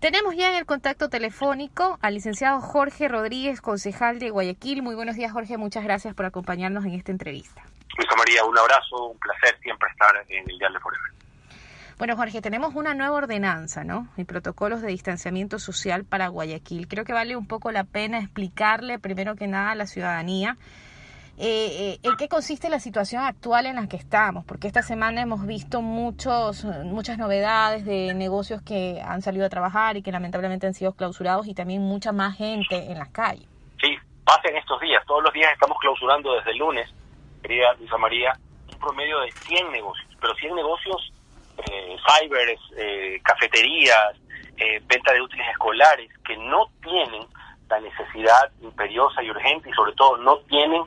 tenemos ya en el contacto telefónico al licenciado Jorge Rodríguez, concejal de Guayaquil. Muy buenos días, Jorge. Muchas gracias por acompañarnos en esta entrevista. Luisa María, un abrazo, un placer siempre estar en el Dial de Forever. Bueno, Jorge, tenemos una nueva ordenanza, ¿no? Y protocolos de distanciamiento social para Guayaquil. Creo que vale un poco la pena explicarle, primero que nada, a la ciudadanía eh, eh, en qué consiste la situación actual en la que estamos, porque esta semana hemos visto muchos, muchas novedades de negocios que han salido a trabajar y que lamentablemente han sido clausurados y también mucha más gente en las calles. Sí, pasen estos días, todos los días estamos clausurando desde el lunes, querida Luisa María, un promedio de 100 negocios, pero 100 negocios, eh, cybers, eh, cafeterías, eh, venta de útiles escolares, que no tienen la necesidad imperiosa y urgente y sobre todo no tienen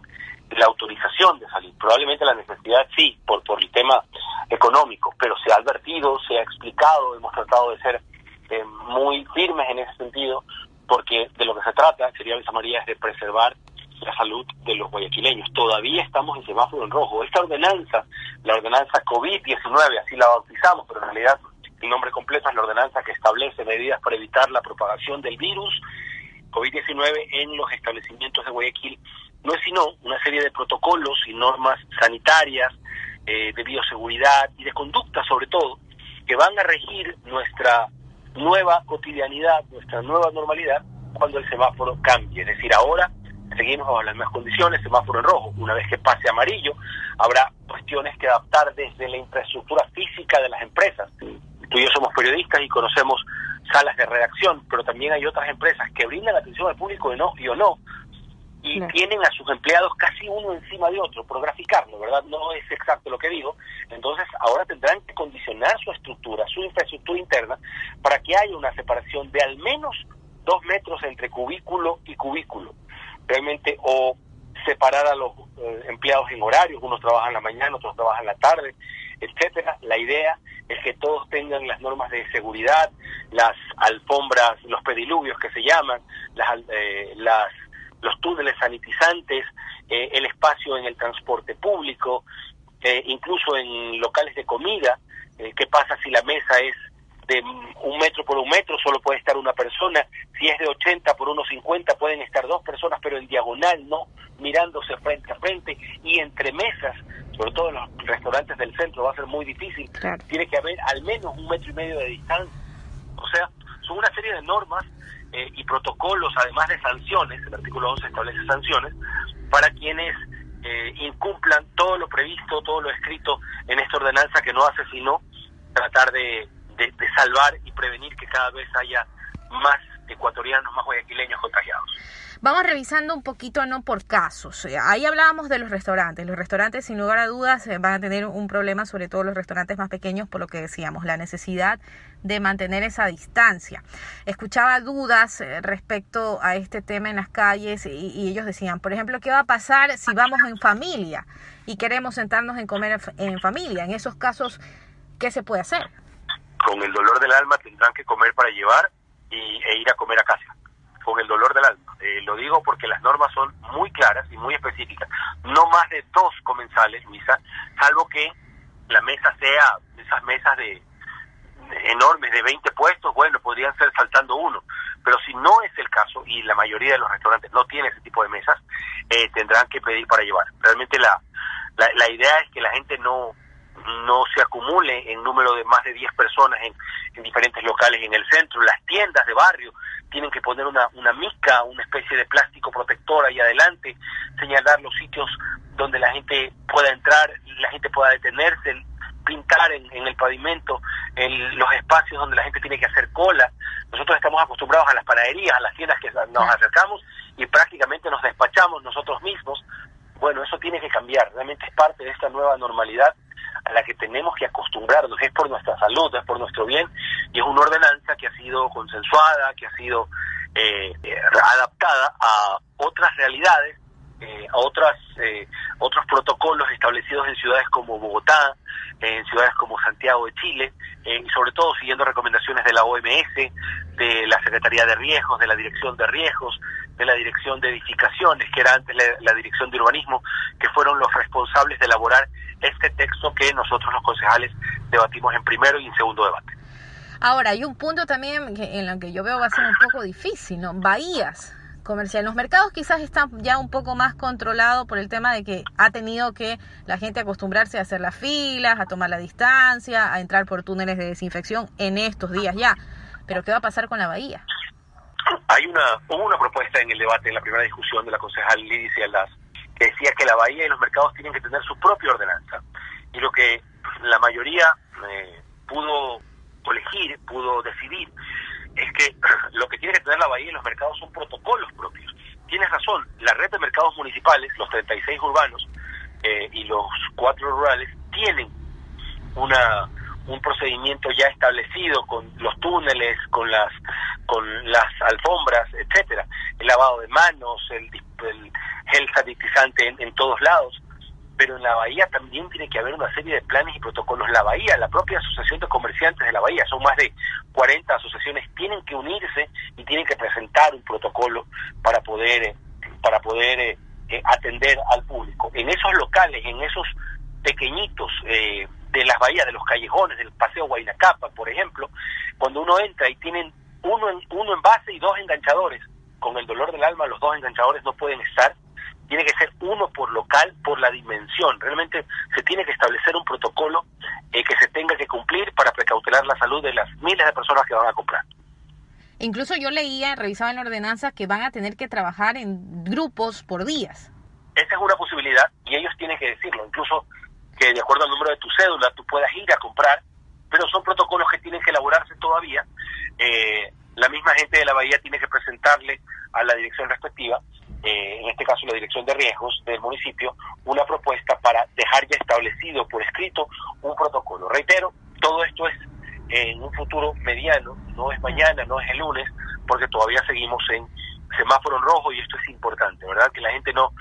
la autorización de salir. Probablemente la necesidad sí, por, por el tema económico, pero se ha advertido, se ha explicado, hemos tratado de ser eh, muy firmes en ese sentido, porque de lo que se trata, sería Luisa María, es de preservar la salud de los guayaquileños. Todavía estamos en semáforo en rojo. Esta ordenanza, la ordenanza COVID-19, así la bautizamos, pero en realidad el nombre completo es la ordenanza que establece medidas para evitar la propagación del virus COVID-19 en los establecimientos de Guayaquil no es sino una serie de protocolos y normas sanitarias, eh, de bioseguridad y de conducta sobre todo, que van a regir nuestra nueva cotidianidad, nuestra nueva normalidad cuando el semáforo cambie. Es decir, ahora seguimos bajo las mismas condiciones, semáforo en rojo. Una vez que pase amarillo, habrá cuestiones que adaptar desde la infraestructura física de las empresas. Tú y yo somos periodistas y conocemos salas de redacción, pero también hay otras empresas que brindan atención al público y, no, y o no, y tienen a sus empleados casi uno encima de otro, por graficarlo, ¿verdad? No es exacto lo que digo. Entonces, ahora tendrán que condicionar su estructura, su infraestructura interna, para que haya una separación de al menos dos metros entre cubículo y cubículo. Realmente, o separar a los eh, empleados en horarios, unos trabajan en la mañana, otros trabajan en la tarde, etcétera. La idea es que todos tengan las normas de seguridad, las alfombras, los pediluvios que se llaman, las, eh, las los túneles sanitizantes, eh, el espacio en el transporte público, eh, incluso en locales de comida. ¿Qué pasa si la mesa es de un metro por un metro? Solo puede estar una persona. Si es de 80 por unos 50, pueden estar dos personas, pero en diagonal, no mirándose frente a frente y entre mesas. Sobre todo en los restaurantes del centro va a ser muy difícil. Tiene que haber al menos un metro y medio de distancia. O sea, son una serie de normas eh, y protocolos, además de sanciones, el artículo 11 establece sanciones, para quienes eh, incumplan todo lo previsto, todo lo escrito en esta ordenanza que no hace sino tratar de, de, de salvar y prevenir que cada vez haya más ecuatorianos, más guayaquileños contagiados. Vamos revisando un poquito, no por casos. Eh, ahí hablábamos de los restaurantes. Los restaurantes, sin lugar a dudas, eh, van a tener un problema, sobre todo los restaurantes más pequeños, por lo que decíamos, la necesidad de mantener esa distancia. Escuchaba dudas eh, respecto a este tema en las calles y, ellos decían, por ejemplo, ¿qué va a pasar si vamos en familia y queremos sentarnos en comer en familia? En esos casos, ¿qué se puede hacer? Con el dolor del alma tendrán que comer para llevar y, e ir a comer a casa con el dolor del alma. Eh, lo digo porque las normas son muy claras y muy específicas. No más de dos comensales, Luisa, salvo que la mesa sea esas mesas de, enormes de 20 puestos, bueno, podrían ser saltando uno. Pero si no es el caso, y la mayoría de los restaurantes no tiene ese tipo de mesas, eh, tendrán que pedir para llevar. Realmente la, la, la idea es que la gente no, no se acumule en número de más de 10 personas en, en diferentes locales en el centro, las tiendas de barrio, tienen que poner una, una mica, una especie de plástico protector ahí adelante, señalar los sitios donde la gente pueda entrar, la gente pueda detenerse, pintar en, en el pavimento en los espacios donde la gente tiene que hacer cola. Nosotros estamos acostumbrados a las panaderías, a las tiendas que nos acercamos y prácticamente nos despachamos nosotros mismos Bueno, eso tiene que cambiar, realmente es parte de esta nueva normalidad a la que tenemos que acostumbrarnos, es por nuestra salud, es por nuestro bien, y es una ordenanza que ha sido consensuada, que ha sido eh, adaptada a otras realidades, eh, a otras, eh, otros protocolos establecidos en ciudades como Bogotá, en ciudades como Santiago de Chile, y sobre todo siguiendo recomendaciones de la OMS, de la Secretaría de Riesgos, de la Dirección de Riesgos, de la Dirección de Edificaciones, que era antes la, Dirección de Urbanismo, que fueron los responsables de elaborar este texto que nosotros los concejales debatimos en primero y en segundo debate. Ahora, hay un punto también en lo que yo veo va a ser un poco difícil, ¿no? Bahías comerciales. Los mercados quizás están ya un poco más controlados por el tema de que ha tenido que la gente acostumbrarse a hacer las filas, a tomar la distancia, a entrar por túneles de desinfección en estos días ya. Pero ¿qué va a pasar con la bahía? Hay una, hubo una propuesta en el debate, en la primera discusión de la concejal Lidia Aldaz, que decía que la bahía y los mercados tienen que tener su propia ordenanza. Y lo que la mayoría eh, pudo elegir, pudo decidir, es que lo que tiene que tener la bahía y los mercados son protocolos propios. Tienes razón, la red de mercados municipales, los 36 urbanos eh, y los cuatro rurales, tienen una un procedimiento ya establecido con los túneles, con las con las alfombras, etcétera, el lavado de manos, el, el gel sanitizante en, todos lados, pero en la bahía también tiene que haber una serie de planes y protocolos. La bahía, la propia asociación de comerciantes de la bahía, son más de 40 asociaciones, tienen que unirse y tienen que presentar un protocolo para poder para poder eh, eh, atender al público. En esos locales, en esos pequeñitos eh, de las bahías, de los callejones, del paseo Guaynacapa, por ejemplo, cuando uno entra y tienen uno en, uno en base y dos enganchadores, con el dolor del alma los dos enganchadores no pueden estar, tiene que ser uno por local, por la dimensión. Realmente se tiene que establecer un protocolo eh, que se tenga que cumplir para precautelar la salud de las miles de personas que van a comprar. Incluso yo leía, revisaba en la ordenanza que van a tener que trabajar en grupos por días. Esa es una posibilidad y ellos tienen que decirlo. Incluso que de acuerdo al número de tu cédula tú puedas ir a comprar, pero son protocolos que tienen que elaborarse todavía. Eh, la misma gente de la Bahía tiene que presentarle a la dirección respectiva, eh, en este caso la dirección de riesgos del municipio, una propuesta para dejar ya establecido por escrito un protocolo. Reitero, todo esto es en un futuro mediano, no es mañana, no es el lunes, porque todavía seguimos en semáforo en rojo y esto es importante, ¿verdad? Que la gente no,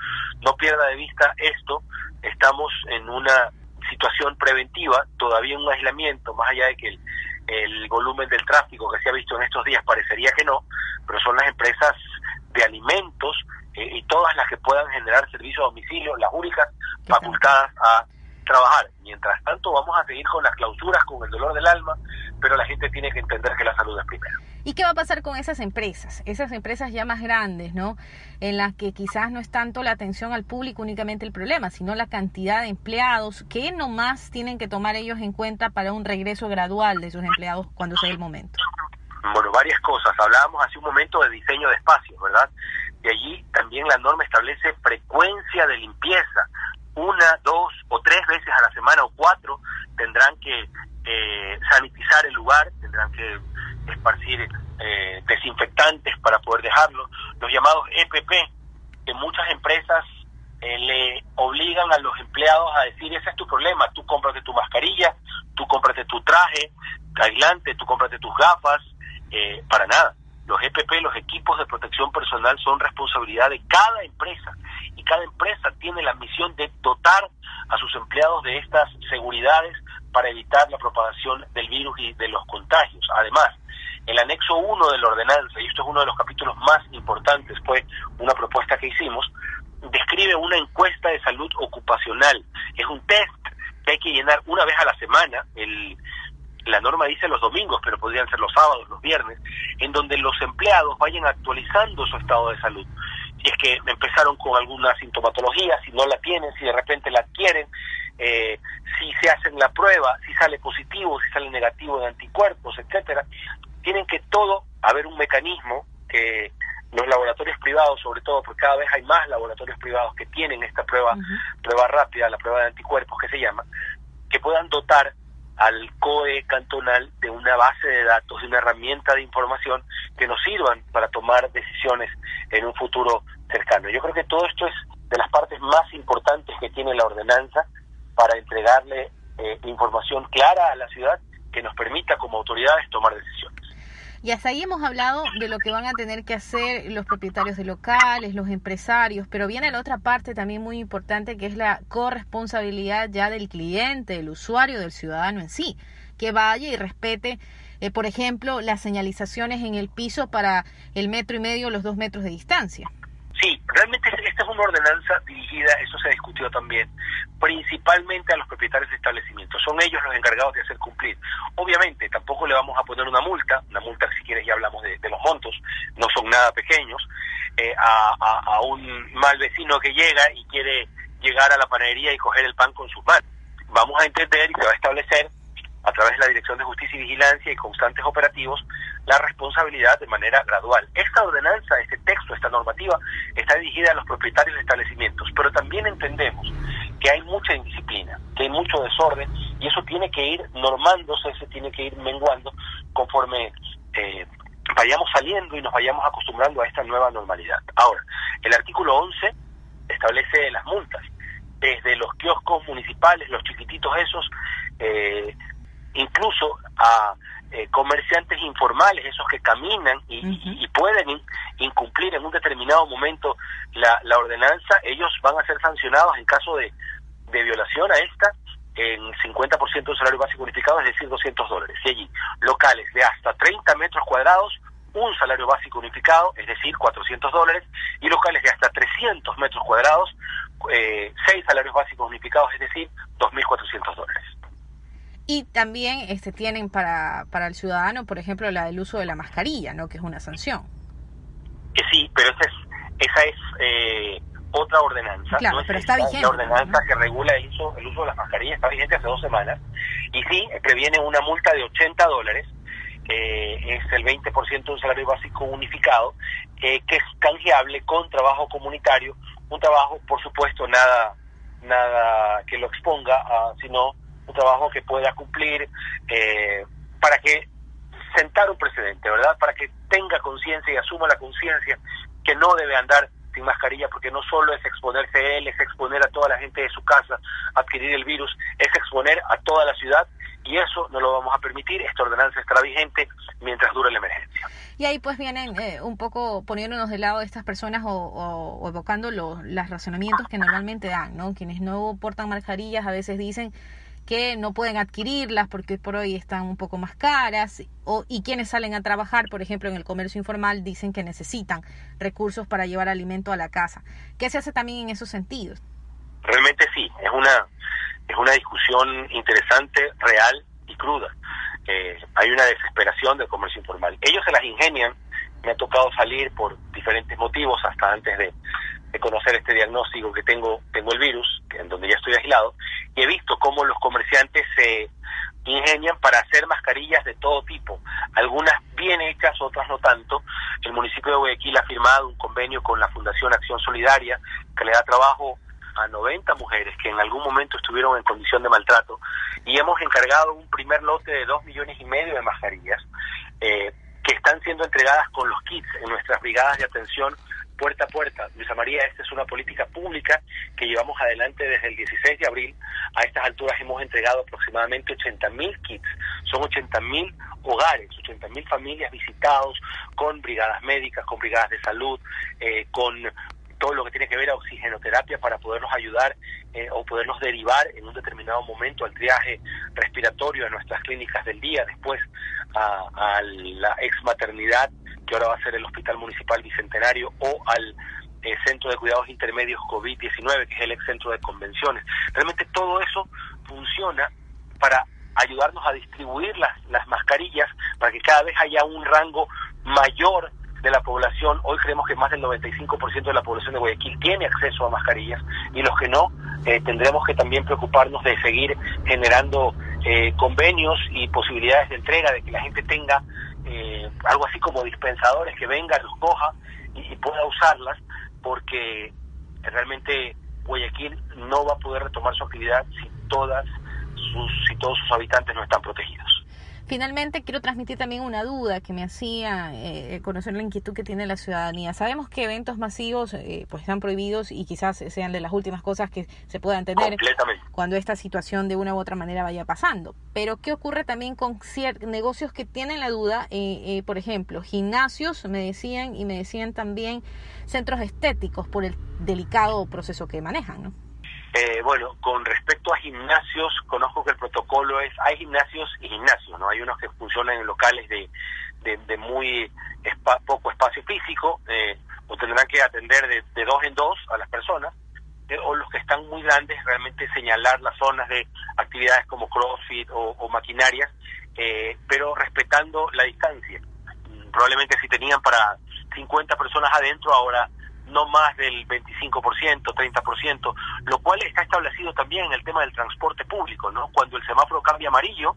no pierda de vista esto. Estamos en una situación preventiva, todavía un aislamiento, más allá de que el, el volumen del tráfico que se ha visto en estos días parecería que no, pero son las empresas de alimentos eh, y todas las que puedan generar servicio a domicilio, las únicas facultadas a trabajar. Mientras tanto, vamos a seguir con las clausuras, con el dolor del alma, pero la gente tiene que entender que la salud es primero. ¿Y qué va a pasar con esas empresas? Esas empresas ya más grandes, ¿no? En las que quizás no es tanto la atención al público únicamente el problema, sino la cantidad de empleados. ¿Qué nomás tienen que tomar ellos en cuenta para un regreso gradual de sus empleados cuando sea el momento? Bueno, varias cosas. Hablábamos hace un momento de diseño de espacios, ¿verdad? Y allí también la norma establece frecuencia de limpieza. Una, dos o tres veces a la semana o cuatro tendrán que eh, sanitizar el lugar, tendrán que esparcir eh, desinfectantes para poder dejarlo, los llamados EPP, que muchas empresas eh, le obligan a los empleados a decir, ese es tu problema, tú cómprate tu mascarilla, tú cómprate tu traje aislante, tú cómprate tus gafas, eh, para nada. Los EPP, los equipos de protección personal, son responsabilidad de cada empresa y cada empresa tiene la misión de dotar a sus empleados de estas seguridades para evitar la propagación del virus y de los contagios. Además, el anexo 1 de la ordenanza, y esto es uno de los capítulos más importantes, fue una propuesta que hicimos, describe una encuesta de salud ocupacional. Es un test que hay que llenar una vez a la semana, la norma dice los domingos, pero podrían ser los sábados, los viernes, en donde los empleados vayan actualizando su estado de salud. Si es que empezaron con alguna sintomatología, si no la tienen, si de repente la adquieren, eh, si se hacen la prueba, si sale positivo, si sale negativo de anticuerpos, etcétera, tienen que todo haber un mecanismo que los laboratorios privados, sobre todo, porque cada vez hay más laboratorios privados que tienen esta prueba, prueba rápida, la prueba de anticuerpos que se llama, que puedan dotar al COE cantonal de una base de datos, de una herramienta de información que nos sirvan para tomar decisiones en un futuro cercano. Yo creo que todo esto es de las partes más importantes que tiene la ordenanza para entregarle eh, información clara a la ciudad que nos permita como autoridades tomar decisiones. Y hasta ahí hemos hablado de lo que van a tener que hacer los propietarios de locales, los empresarios, pero viene la otra parte también muy importante que es la corresponsabilidad ya del cliente, del usuario, del ciudadano en sí, que vaya y respete, eh, por ejemplo, las señalizaciones en el piso para el metro y medio, los dos metros de distancia. Sí, realmente esta es una ordenanza dirigida, eso se discutió también, principalmente a los propietarios de establecimientos. Son ellos los encargados de hacer cumplir. Obviamente, tampoco le vamos a poner una multa, una multa si quieres ya hablamos de, los montos, no son nada pequeños, eh, a, a, un mal vecino que llega y quiere llegar a la panadería y coger el pan con sus manos. Vamos a entender y se va a establecer a través de la Dirección de Justicia y Vigilancia y constantes operativos la responsabilidad de manera gradual. Esta ordenanza, este texto, esta normativa está dirigida a los propietarios de establecimientos, pero también entendemos que hay mucha indisciplina, que hay mucho desorden y eso tiene que ir normándose, se tiene que ir menguando conforme eh, vayamos saliendo y nos vayamos acostumbrando a esta nueva normalidad. Ahora, el artículo 11 establece las multas, desde los kioscos municipales, los chiquititos esos, eh, incluso a eh, comerciantes informales, esos que caminan y, pueden incumplir en un determinado momento la, la, ordenanza, ellos van a ser sancionados en caso de, de violación a esta en 50% del salario básico unificado, es decir, 200 dólares. Y allí, locales de hasta 30 metros cuadrados, un salario básico unificado, es decir, 400 dólares, y locales de hasta 300 metros cuadrados, eh, seis salarios básicos unificados, es decir, 2.400 dólares. Y también este, tienen para, para el ciudadano, por ejemplo, la del uso de la mascarilla, ¿no? que es una sanción. Que sí, pero esa es, esa es eh, otra ordenanza. Claro, pero está vigente. La ordenanza que regula el uso, el uso de las mascarillas está vigente hace dos semanas. Y sí, previene una multa de 80 dólares, que es el 20% de un salario básico unificado, eh, que es canjeable con trabajo comunitario. Un trabajo, por supuesto, nada nada que lo exponga, sino un trabajo que pueda cumplir eh, para que sentar un precedente, ¿verdad? Para que tenga conciencia y asuma la conciencia que no debe andar sin mascarilla porque no solo es exponerse él, es exponer a toda la gente de su casa adquirir el virus, es exponer a toda la ciudad y eso no lo vamos a permitir. Esta ordenanza estará vigente mientras dure la emergencia. Y ahí pues vienen eh, un poco poniéndonos de lado estas personas o, evocando los, los razonamientos que normalmente dan, ¿no? Quienes no portan mascarillas a veces dicen que no pueden adquirirlas porque por hoy están un poco más caras o, y quienes salen a trabajar, por ejemplo, en el comercio informal, dicen que necesitan recursos para llevar alimento a la casa. ¿Qué se hace también en esos sentidos? Realmente sí, es una, es una discusión interesante, real y cruda. Eh, hay una desesperación del comercio informal. Ellos se las ingenian, me ha tocado salir por diferentes motivos hasta antes de, de conocer este diagnóstico que tengo, tengo el virus, en donde ya estoy aislado, y he visto cómo los comerciantes se ingenian para hacer mascarillas de todo tipo, algunas bien hechas, otras no tanto. El municipio de Guayaquil ha firmado un convenio con la Fundación Acción Solidaria que le da trabajo a 90 mujeres que en algún momento estuvieron en condición de maltrato y hemos encargado un primer lote de 2 millones y medio de mascarillas eh, que están siendo entregadas con los kits en nuestras brigadas de atención puerta a puerta. Luisa María, esta es una política pública que llevamos adelante desde el 16 de abril. A estas alturas hemos entregado aproximadamente 80.000 kits. Son 80.000 hogares, 80.000 familias visitados con brigadas médicas, con brigadas de salud, eh, con todo lo que tiene que ver a oxigenoterapia para poderlos ayudar eh, o poderlos derivar en un determinado momento al triaje respiratorio a nuestras clínicas del día, después a, a la ex maternidad que ahora va a ser el Hospital Municipal Bicentenario, o al eh, Centro de Cuidados Intermedios COVID-19, que es el ex centro de convenciones. Realmente todo eso funciona para ayudarnos a distribuir las, las mascarillas, para que cada vez haya un rango mayor de la población. Hoy creemos que más del 95% de la población de Guayaquil tiene acceso a mascarillas y los que no, eh, tendremos que también preocuparnos de seguir generando eh, convenios y posibilidades de entrega, de que la gente tenga eh, algo así como dispensadores que vengan, los coja y, pueda usarlas, porque realmente Guayaquil no va a poder retomar su actividad si todas sus, si todos sus habitantes no están protegidos. Finalmente, quiero transmitir también una duda que me hacía eh, conocer la inquietud que tiene la ciudadanía. Sabemos que eventos masivos eh, pues están prohibidos y quizás sean de las últimas cosas que se puedan tener cuando esta situación de una u otra manera vaya pasando. Pero, ¿qué ocurre también con negocios que tienen la duda? Eh, eh, por ejemplo, gimnasios, me decían, y me decían también centros estéticos por el delicado proceso que manejan, ¿no? Eh, bueno, con respecto a gimnasios, conozco que el protocolo es, hay gimnasios y gimnasios, ¿no? Hay unos que funcionan en locales de, de, muy poco espacio físico, eh, o tendrán que atender de, dos en dos a las personas, eh, o los que están muy grandes, realmente señalar las zonas de actividades como CrossFit o, maquinarias, pero respetando la distancia. Probablemente si tenían para 50 personas adentro, ahora no más del 25%, 30%, lo cual está establecido también en el tema del transporte público, ¿no? Cuando el semáforo cambia amarillo,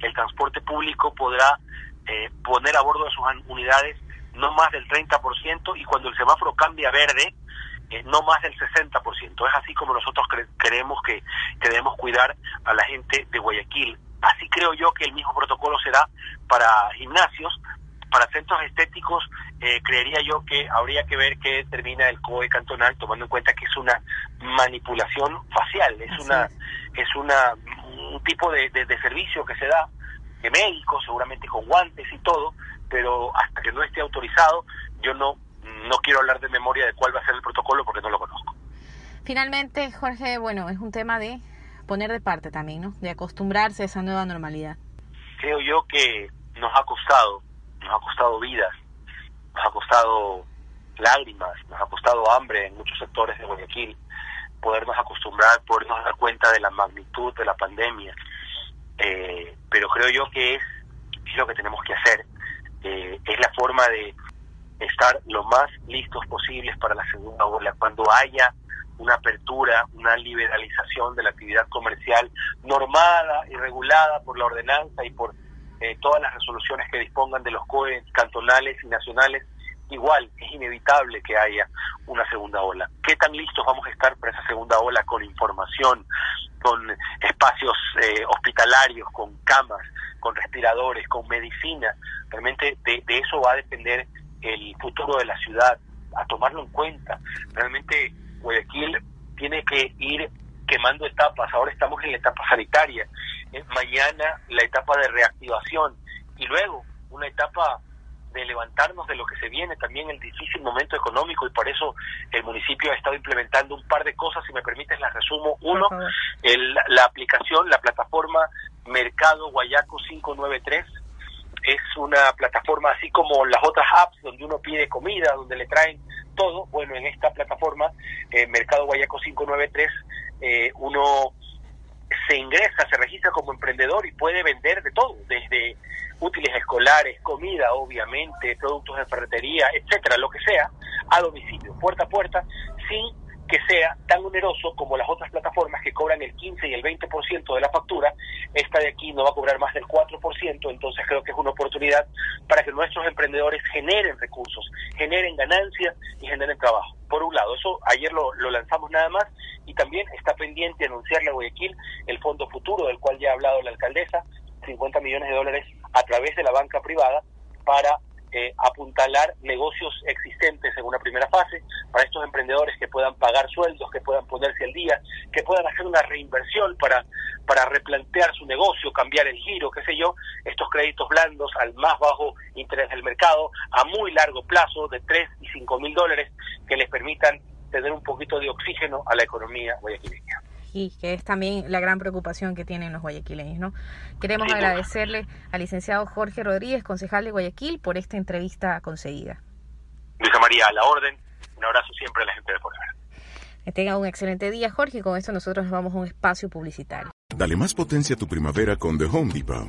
el transporte público podrá eh, poner a bordo de sus unidades no más del 30% y cuando el semáforo cambia verde, eh, no más del 60%. Es así como nosotros creemos que, que debemos cuidar a la gente de Guayaquil. Así creo yo que el mismo protocolo será para gimnasios, para centros estéticos, eh, creería yo que habría que ver qué determina el COE cantonal, tomando en cuenta que es una manipulación facial, es una es una un tipo de, de, servicio que se da de médicos, seguramente con guantes y todo, pero hasta que no esté autorizado, yo no no quiero hablar de memoria de cuál va a ser el protocolo porque no lo conozco. Finalmente, Jorge, bueno, es un tema de poner de parte también, ¿no? De acostumbrarse a esa nueva normalidad. Creo yo que nos ha costado nos ha costado vidas, nos ha costado lágrimas, nos ha costado hambre en muchos sectores de Guayaquil, podernos acostumbrar, podernos dar cuenta de la magnitud de la pandemia. Eh, pero creo yo que es, lo que tenemos que hacer, eh, es la forma de estar lo más listos posibles para la segunda ola. Cuando haya una apertura, una liberalización de la actividad comercial normada y regulada por la ordenanza y por eh, todas las resoluciones que dispongan de los COE cantonales y nacionales, igual es inevitable que haya una segunda ola. ¿Qué tan listos vamos a estar para esa segunda ola con información, con espacios eh, hospitalarios, con camas, con respiradores, con medicina? Realmente de, de eso va a depender el futuro de la ciudad, a tomarlo en cuenta. Realmente Guayaquil tiene que ir quemando etapas, ahora estamos en la etapa sanitaria, mañana la etapa de reactivación y luego una etapa de levantarnos de lo que se viene, también el difícil momento económico y por eso el municipio ha estado implementando un par de cosas, si me permites las resumo. Uno, el, la aplicación, la plataforma Mercado Guayaco 593, es una plataforma así como las otras apps donde uno pide comida, donde le traen todo. Bueno, en esta plataforma, eh, Mercado Guayaco 593, eh, uno se ingresa, se registra como emprendedor y puede vender de todo, desde útiles escolares, comida, obviamente, productos de ferretería, etcétera, lo que sea, a domicilio, puerta a puerta, sin que sea tan oneroso como las otras plataformas que cobran el 15 y el 20% de la factura. Esta de aquí no va a cobrar más del 4%, entonces creo que es una oportunidad para que nuestros emprendedores generen recursos, generen ganancias y generen trabajo. Por un lado, eso ayer lo, lo lanzamos nada más y también está pendiente anunciarle a Guayaquil el Fondo Futuro, del cual ya ha hablado la alcaldesa, 50 millones de dólares a través de la banca privada para eh, apuntalar negocios existentes en una primera fase, para estos emprendedores que puedan pagar sueldos, que puedan ponerse al día, que puedan hacer una reinversión para, para replantear su negocio, cambiar el giro, qué sé yo, estos créditos blandos al más bajo interés del mercado, a muy largo plazo, de 3 y 5 mil dólares, que les permitan tener un poquito de oxígeno a la economía guayaquileña. Y que es también la gran preocupación que tienen los guayaquileños, ¿no? Queremos agradecerle al licenciado Jorge Rodríguez, concejal de Guayaquil, por esta entrevista conseguida. Luisa María, a la orden. Un abrazo siempre a la gente de Forever. Que tenga un excelente día, Jorge, y con esto nosotros nos vamos a un espacio publicitario. Dale más potencia a tu primavera con The Home Depot.